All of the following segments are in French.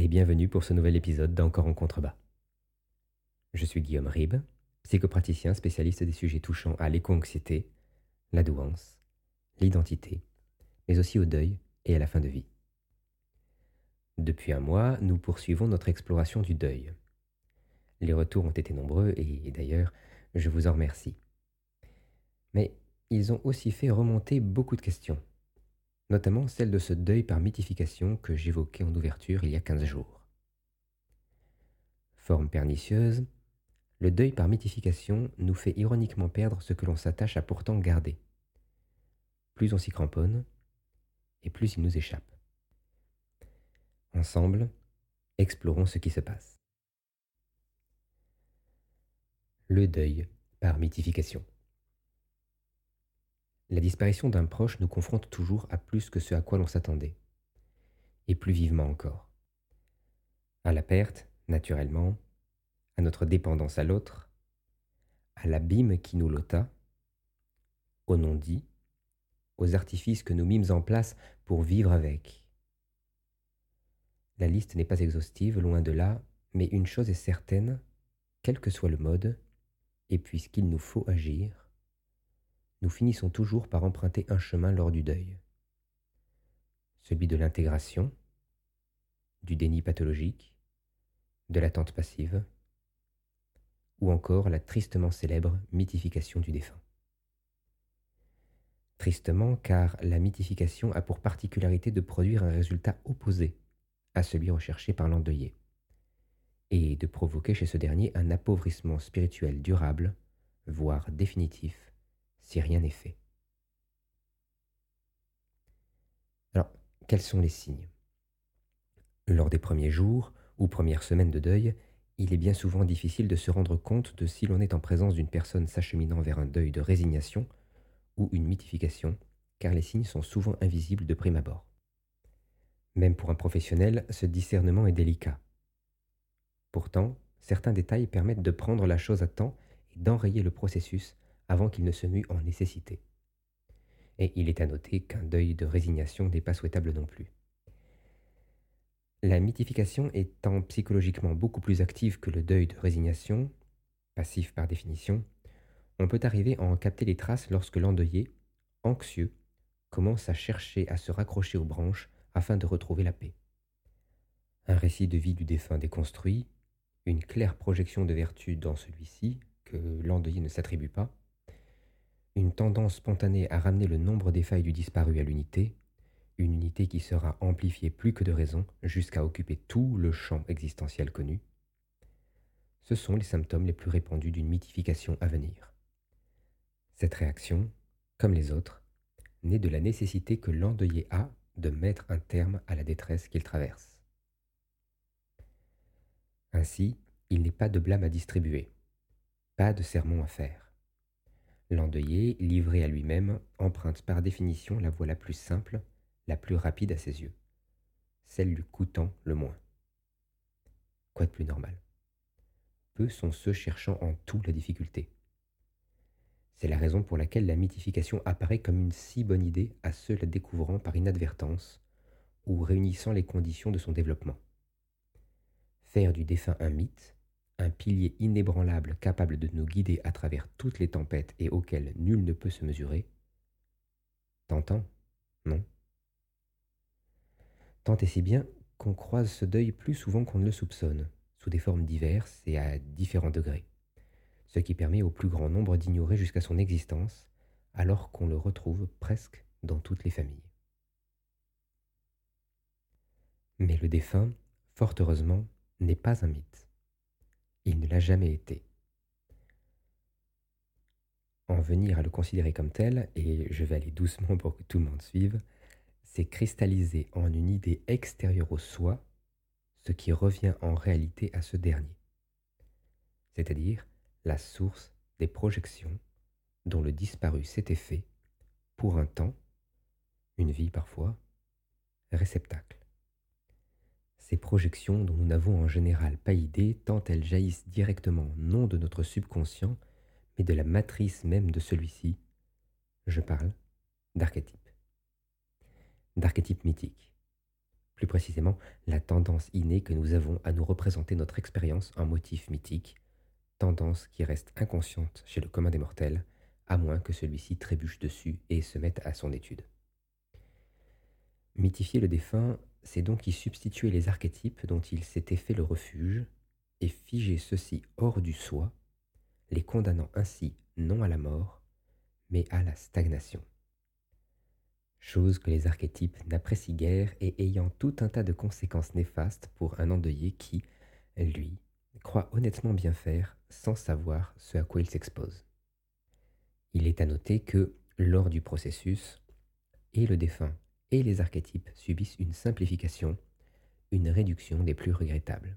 Et bienvenue pour ce nouvel épisode d'Encore en contrebas. Je suis Guillaume Ribes, psychopraticien spécialiste des sujets touchant à l'éco-anxiété, la douance, l'identité, mais aussi au deuil et à la fin de vie. Depuis un mois, nous poursuivons notre exploration du deuil. Les retours ont été nombreux et d'ailleurs, je vous en remercie. Mais ils ont aussi fait remonter beaucoup de questions notamment celle de ce deuil par mythification que j'évoquais en ouverture il y a 15 jours. Forme pernicieuse, le deuil par mythification nous fait ironiquement perdre ce que l'on s'attache à pourtant garder. Plus on s'y cramponne, et plus il nous échappe. Ensemble, explorons ce qui se passe. Le deuil par mythification. La disparition d'un proche nous confronte toujours à plus que ce à quoi l'on s'attendait, et plus vivement encore. À la perte, naturellement, à notre dépendance à l'autre, à l'abîme qui nous lota, au non-dit, aux artifices que nous mîmes en place pour vivre avec. La liste n'est pas exhaustive, loin de là, mais une chose est certaine, quel que soit le mode, et puisqu'il nous faut agir, nous finissons toujours par emprunter un chemin lors du deuil. Celui de l'intégration, du déni pathologique, de l'attente passive, ou encore la tristement célèbre mythification du défunt. Tristement car la mythification a pour particularité de produire un résultat opposé à celui recherché par l'endeuillé, et de provoquer chez ce dernier un appauvrissement spirituel durable, voire définitif, si rien n'est fait. Alors, quels sont les signes? Lors des premiers jours ou premières semaines de deuil, il est bien souvent difficile de se rendre compte de si l'on est en présence d'une personne s'acheminant vers un deuil de résignation ou une mythification, car les signes sont souvent invisibles de prime abord. Même pour un professionnel, ce discernement est délicat. Pourtant, certains détails permettent de prendre la chose à temps et d'enrayer le processus avant qu'il ne se mue en nécessité. Et il est à noter qu'un deuil de résignation n'est pas souhaitable non plus. La mythification étant psychologiquement beaucoup plus active que le deuil de résignation, passif par définition, on peut arriver à en capter les traces lorsque l'endeuillé, anxieux, commence à chercher à se raccrocher aux branches afin de retrouver la paix. Un récit de vie du défunt déconstruit, une claire projection de vertu dans celui-ci, que l'endeuillé ne s'attribue pas, une tendance spontanée à ramener le nombre des failles du disparu à l'unité, une unité qui sera amplifiée plus que de raison jusqu'à occuper tout le champ existentiel connu, ce sont les symptômes les plus répandus d'une mythification à venir. Cette réaction, comme les autres, naît de la nécessité que l'endeuillé a de mettre un terme à la détresse qu'il traverse. Ainsi, il n'est pas de blâme à distribuer, pas de sermon à faire. L'endeuillé, livré à lui-même, emprunte par définition la voie la plus simple, la plus rapide à ses yeux, celle lui coûtant le moins. Quoi de plus normal? Peu sont ceux cherchant en tout la difficulté. C'est la raison pour laquelle la mythification apparaît comme une si bonne idée à ceux la découvrant par inadvertance ou réunissant les conditions de son développement. Faire du défunt un mythe, un pilier inébranlable capable de nous guider à travers toutes les tempêtes et auquel nul ne peut se mesurer Tentant, non? Tant et si bien qu'on croise ce deuil plus souvent qu'on ne le soupçonne, sous des formes diverses et à différents degrés, ce qui permet au plus grand nombre d'ignorer jusqu'à son existence, alors qu'on le retrouve presque dans toutes les familles. Mais le défunt, fort heureusement, n'est pas un mythe. Il ne l'a jamais été. En venir à le considérer comme tel, et je vais aller doucement pour que tout le monde suive, c'est cristalliser en une idée extérieure au soi ce qui revient en réalité à ce dernier, c'est-à-dire la source des projections dont le disparu s'était fait, pour un temps, une vie parfois, réceptacle ces projections dont nous n'avons en général pas idée tant elles jaillissent directement non de notre subconscient, mais de la matrice même de celui-ci, je parle d'archétypes. D'archétypes mythiques, plus précisément la tendance innée que nous avons à nous représenter notre expérience en motif mythique, tendance qui reste inconsciente chez le commun des mortels, à moins que celui-ci trébuche dessus et se mette à son étude. Mythifier le défunt, c'est donc y substituer les archétypes dont il s'était fait le refuge, et figer ceux-ci hors du soi, les condamnant ainsi non à la mort, mais à la stagnation. Chose que les archétypes n'apprécient guère et ayant tout un tas de conséquences néfastes pour un endeuillé qui, lui, croit honnêtement bien faire sans savoir ce à quoi il s'expose. Il est à noter que, lors du processus, et le défunt et les archétypes subissent une simplification, une réduction des plus regrettables.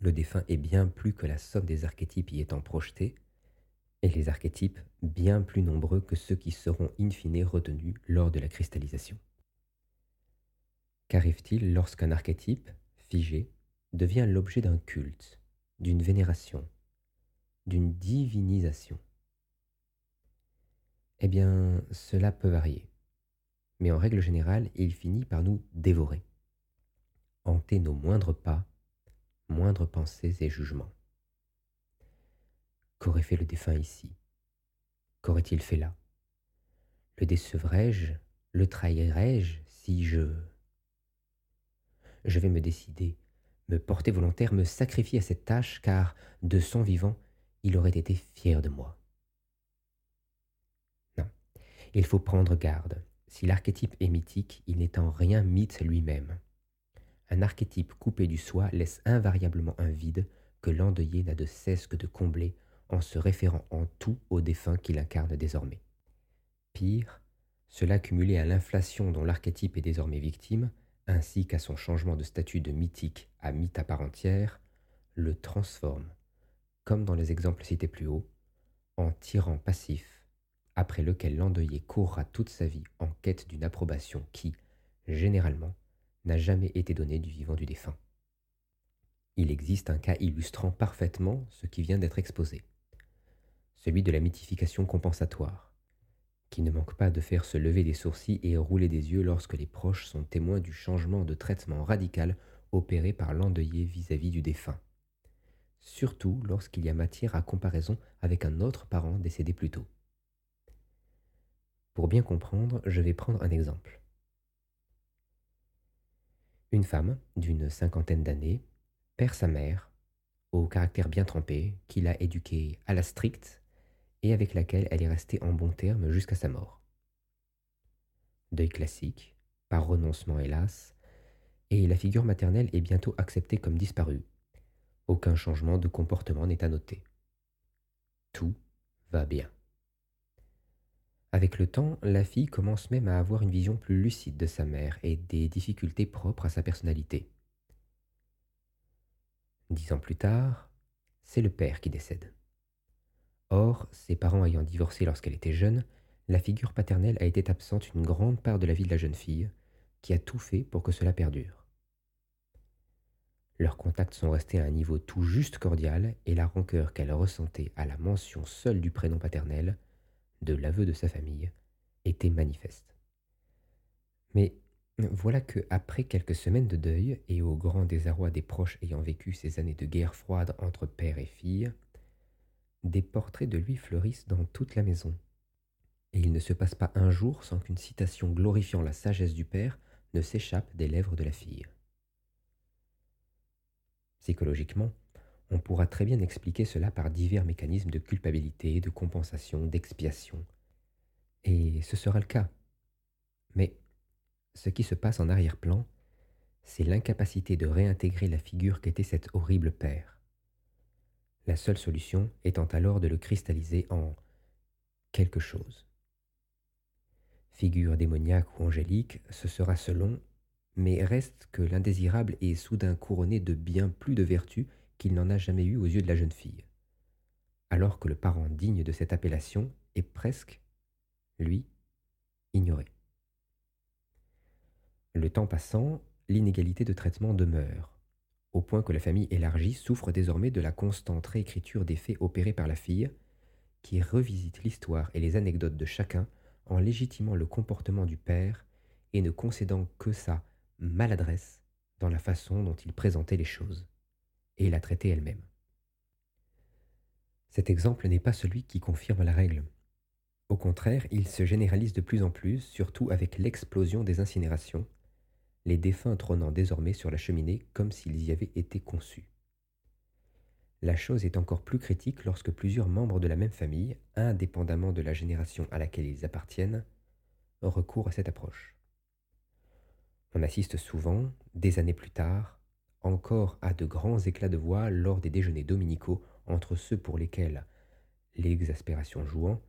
Le défunt est bien plus que la somme des archétypes y étant projetés, et les archétypes bien plus nombreux que ceux qui seront in fine retenus lors de la cristallisation. Qu'arrive-t-il lorsqu'un archétype, figé, devient l'objet d'un culte, d'une vénération, d'une divinisation? Eh bien, cela peut varier, mais en règle générale, il finit par nous dévorer, hanter nos moindres pas, moindres pensées et jugements. Qu'aurait fait le défunt ici? Qu'aurait-il fait là? Le décevrais-je? Le trahirais-je? Si je... Je vais me décider, me porter volontaire, me sacrifier à cette tâche, car, de son vivant, il aurait été fier de moi. Non, il faut prendre garde. Si l'archétype est mythique, il n'est en rien mythe lui-même. Un archétype coupé du soi laisse invariablement un vide que l'endeuillé n'a de cesse que de combler en se référant en tout au défunt qu'il incarne désormais. Pire, cela cumulé à l'inflation dont l'archétype est désormais victime, ainsi qu'à son changement de statut de mythique à mythe à part entière, le transforme, comme dans les exemples cités plus haut, en tyran passif, après lequel l'endeuillé courra toute sa vie en quête d'une approbation qui, généralement, n'a jamais été donnée du vivant du défunt. Il existe un cas illustrant parfaitement ce qui vient d'être exposé celui de la mythification compensatoire, qui ne manque pas de faire se lever des sourcils et rouler des yeux lorsque les proches sont témoins du changement de traitement radical opéré par l'endeuillé vis-à-vis du défunt, surtout lorsqu'il y a matière à comparaison avec un autre parent décédé plus tôt. Pour bien comprendre, je vais prendre un exemple. Une femme d'une cinquantaine d'années perd sa mère, au caractère bien trempé, qui l'a éduquée à la stricte et avec laquelle elle est restée en bons termes jusqu'à sa mort. Deuil classique, par renoncement hélas, et la figure maternelle est bientôt acceptée comme disparue. Aucun changement de comportement n'est à noter. Tout va bien. Avec le temps, la fille commence même à avoir une vision plus lucide de sa mère et des difficultés propres à sa personnalité. Dix ans plus tard, c'est le père qui décède. Or, ses parents ayant divorcé lorsqu'elle était jeune, la figure paternelle a été absente une grande part de la vie de la jeune fille, qui a tout fait pour que cela perdure. Leurs contacts sont restés à un niveau tout juste cordial et la rancœur qu'elle ressentait à la mention seule du prénom paternel, de l'aveu de sa famille, était manifeste. Mais voilà que, après quelques semaines de deuil et au grand désarroi des proches ayant vécu ces années de guerre froide entre père et fille, des portraits de lui fleurissent dans toute la maison. Et il ne se passe pas un jour sans qu'une citation glorifiant la sagesse du père ne s'échappe des lèvres de la fille. Psychologiquement, on pourra très bien expliquer cela par divers mécanismes de culpabilité, de compensation, d'expiation. Et ce sera le cas. Mais ce qui se passe en arrière-plan, c'est l'incapacité de réintégrer la figure qu'était cet horrible père la seule solution étant alors de le cristalliser en quelque chose. Figure démoniaque ou angélique, ce sera selon, mais reste que l'indésirable est soudain couronné de bien plus de vertus qu'il n'en a jamais eu aux yeux de la jeune fille, alors que le parent digne de cette appellation est presque, lui, ignoré. Le temps passant, l'inégalité de traitement demeure, au point que la famille élargie souffre désormais de la constante réécriture des faits opérés par la fille, qui revisite l'histoire et les anecdotes de chacun en légitimant le comportement du père et ne concédant que sa maladresse dans la façon dont il présentait les choses, et la traitait elle-même. Cet exemple n'est pas celui qui confirme la règle. Au contraire, il se généralise de plus en plus, surtout avec l'explosion des incinérations, les défunts trônant désormais sur la cheminée comme s'ils y avaient été conçus. La chose est encore plus critique lorsque plusieurs membres de la même famille, indépendamment de la génération à laquelle ils appartiennent, recourent à cette approche. On assiste souvent, des années plus tard, encore à de grands éclats de voix lors des déjeuners dominicaux entre ceux pour lesquels, l'exaspération jouant,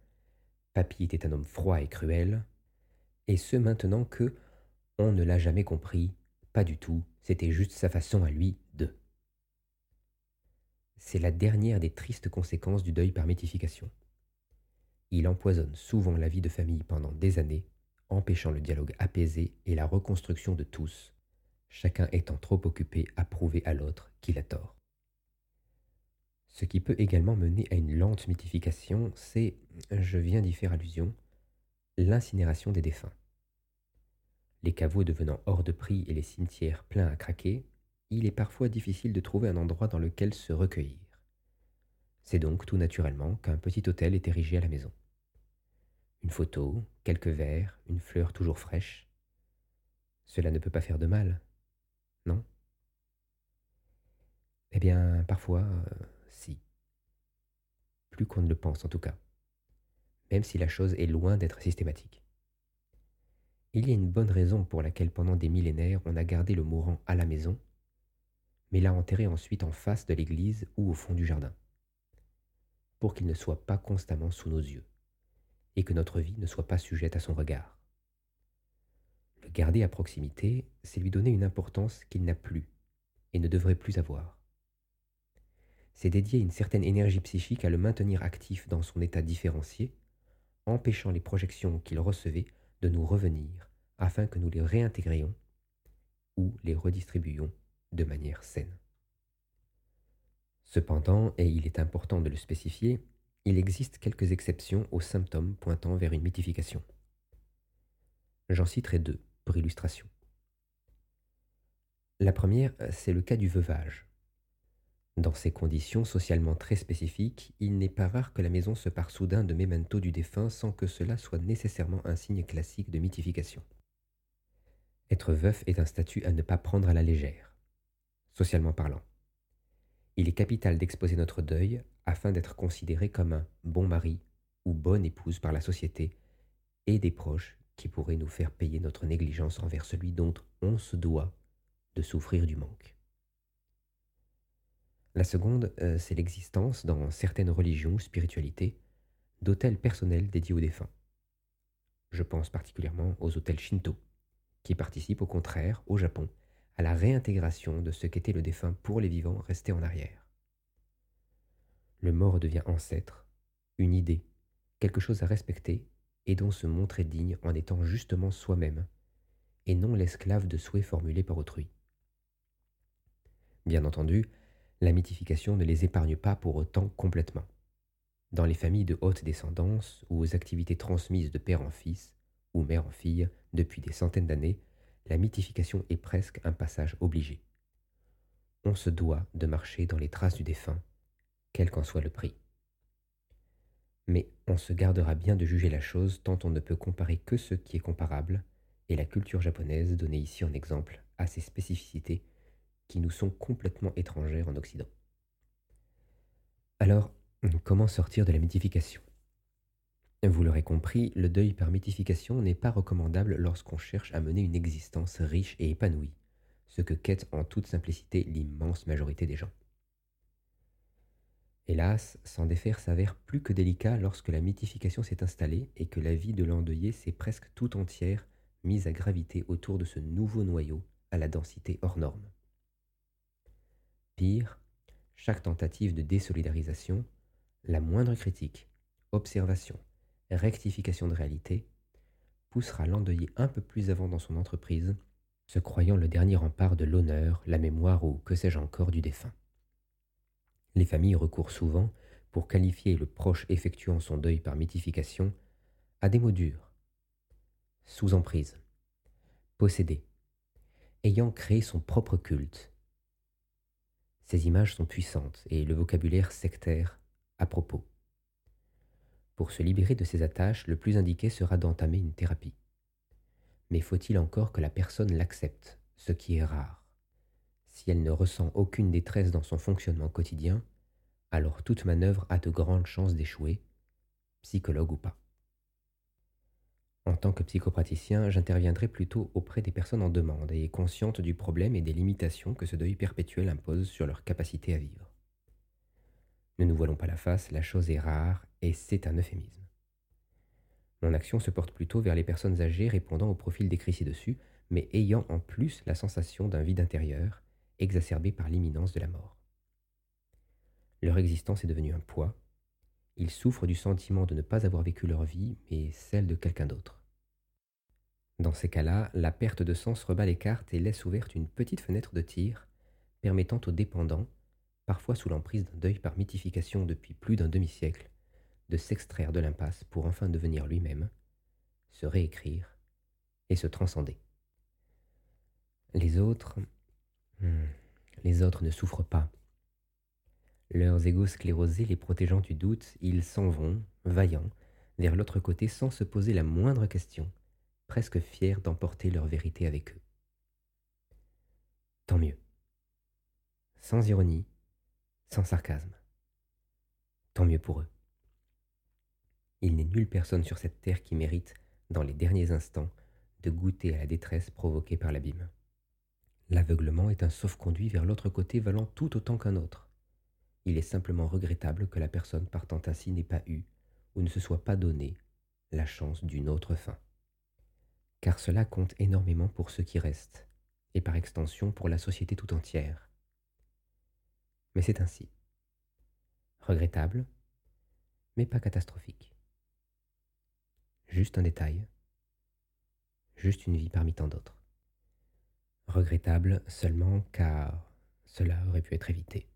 Papy était un homme froid et cruel, et ceux maintenant que, on ne l'a jamais compris, pas du tout, c'était juste sa façon à lui de. C'est la dernière des tristes conséquences du deuil par mythification. Il empoisonne souvent la vie de famille pendant des années, empêchant le dialogue apaisé et la reconstruction de tous, chacun étant trop occupé à prouver à l'autre qu'il a tort. Ce qui peut également mener à une lente mythification, c'est, je viens d'y faire allusion, l'incinération des défunts. Les caveaux devenant hors de prix et les cimetières pleins à craquer, il est parfois difficile de trouver un endroit dans lequel se recueillir. C'est donc tout naturellement qu'un petit hôtel est érigé à la maison. Une photo, quelques verres, une fleur toujours fraîche. Cela ne peut pas faire de mal, non Eh bien, parfois, euh, si. Plus qu'on ne le pense en tout cas, même si la chose est loin d'être systématique. Il y a une bonne raison pour laquelle pendant des millénaires on a gardé le mourant à la maison, mais l'a enterré ensuite en face de l'église ou au fond du jardin, pour qu'il ne soit pas constamment sous nos yeux, et que notre vie ne soit pas sujette à son regard. Le garder à proximité, c'est lui donner une importance qu'il n'a plus et ne devrait plus avoir. C'est dédier une certaine énergie psychique à le maintenir actif dans son état différencié, empêchant les projections qu'il recevait de nous revenir afin que nous les réintégrions ou les redistribuions de manière saine. Cependant, et il est important de le spécifier, il existe quelques exceptions aux symptômes pointant vers une mythification. J'en citerai deux pour illustration. La première, c'est le cas du veuvage. Dans ces conditions socialement très spécifiques, il n'est pas rare que la maison se pare soudain de mémento du défunt sans que cela soit nécessairement un signe classique de mythification. Être veuf est un statut à ne pas prendre à la légère, socialement parlant. Il est capital d'exposer notre deuil afin d'être considéré comme un bon mari ou bonne épouse par la société et des proches qui pourraient nous faire payer notre négligence envers celui dont on se doit de souffrir du manque. La seconde, euh, c'est l'existence, dans certaines religions ou spiritualités, d'hôtels personnels dédiés aux défunts. Je pense particulièrement aux hôtels Shinto, qui participent au contraire, au Japon, à la réintégration de ce qu'était le défunt pour les vivants restés en arrière. Le mort devient ancêtre, une idée, quelque chose à respecter et dont se montrer digne en étant justement soi-même, et non l'esclave de souhaits formulés par autrui. Bien entendu, la mythification ne les épargne pas pour autant complètement. Dans les familles de haute descendance ou aux activités transmises de père en fils ou mère en fille depuis des centaines d'années, la mythification est presque un passage obligé. On se doit de marcher dans les traces du défunt, quel qu'en soit le prix. Mais on se gardera bien de juger la chose tant on ne peut comparer que ce qui est comparable, et la culture japonaise donnée ici en exemple a ses spécificités qui nous sont complètement étrangères en Occident. Alors, comment sortir de la mythification? Vous l'aurez compris, le deuil par mythification n'est pas recommandable lorsqu'on cherche à mener une existence riche et épanouie, ce que quête en toute simplicité l'immense majorité des gens. Hélas, s'en défaire s'avère plus que délicat lorsque la mythification s'est installée et que la vie de l'endeuillé s'est presque tout entière mise à graviter autour de ce nouveau noyau à la densité hors norme. Pire, chaque tentative de désolidarisation, la moindre critique, observation, rectification de réalité, poussera l'endeuillé un peu plus avant dans son entreprise, se croyant le dernier rempart de l'honneur, la mémoire ou que sais-je encore du défunt. Les familles recourent souvent, pour qualifier le proche effectuant son deuil par mythification, à des mots durs. Sous emprise, possédé, ayant créé son propre culte. Ces images sont puissantes et le vocabulaire sectaire à propos. Pour se libérer de ces attaches, le plus indiqué sera d'entamer une thérapie. Mais faut-il encore que la personne l'accepte, ce qui est rare Si elle ne ressent aucune détresse dans son fonctionnement quotidien, alors toute manœuvre a de grandes chances d'échouer, psychologue ou pas. En tant que psychopraticien, j'interviendrai plutôt auprès des personnes en demande et conscientes du problème et des limitations que ce deuil perpétuel impose sur leur capacité à vivre. Ne nous voilons pas la face, la chose est rare et c'est un euphémisme. Mon action se porte plutôt vers les personnes âgées répondant au profil décrit ci-dessus, mais ayant en plus la sensation d'un vide intérieur, exacerbé par l'imminence de la mort. Leur existence est devenue un poids. Ils souffrent du sentiment de ne pas avoir vécu leur vie, mais celle de quelqu'un d'autre. Dans ces cas-là, la perte de sens rebat les cartes et laisse ouverte une petite fenêtre de tir permettant aux dépendants parfois sous l'emprise d'un deuil par mythification depuis plus d'un demi-siècle, de s'extraire de l'impasse pour enfin devenir lui-même, se réécrire et se transcender. Les autres, hmm, les autres ne souffrent pas. Leurs égaux sclérosés les protégeant du doute, ils s'en vont, vaillants, vers l'autre côté sans se poser la moindre question, presque fiers d'emporter leur vérité avec eux. Tant mieux. Sans ironie, sans sarcasme. Tant mieux pour eux. Il n'est nulle personne sur cette terre qui mérite, dans les derniers instants, de goûter à la détresse provoquée par l'abîme. L'aveuglement est un sauf-conduit vers l'autre côté valant tout autant qu'un autre. Il est simplement regrettable que la personne partant ainsi n'ait pas eu, ou ne se soit pas donné, la chance d'une autre fin. Car cela compte énormément pour ceux qui restent, et par extension pour la société tout entière. Mais c'est ainsi. Regrettable, mais pas catastrophique. Juste un détail, juste une vie parmi tant d'autres. Regrettable seulement car cela aurait pu être évité.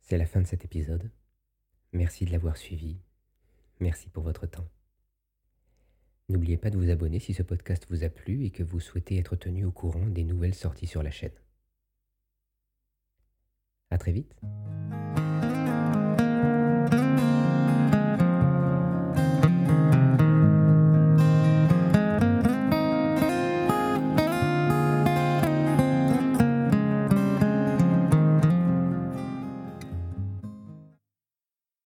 C'est la fin de cet épisode. Merci de l'avoir suivi. Merci pour votre temps. N'oubliez pas de vous abonner si ce podcast vous a plu et que vous souhaitez être tenu au courant des nouvelles sorties sur la chaîne. À très vite.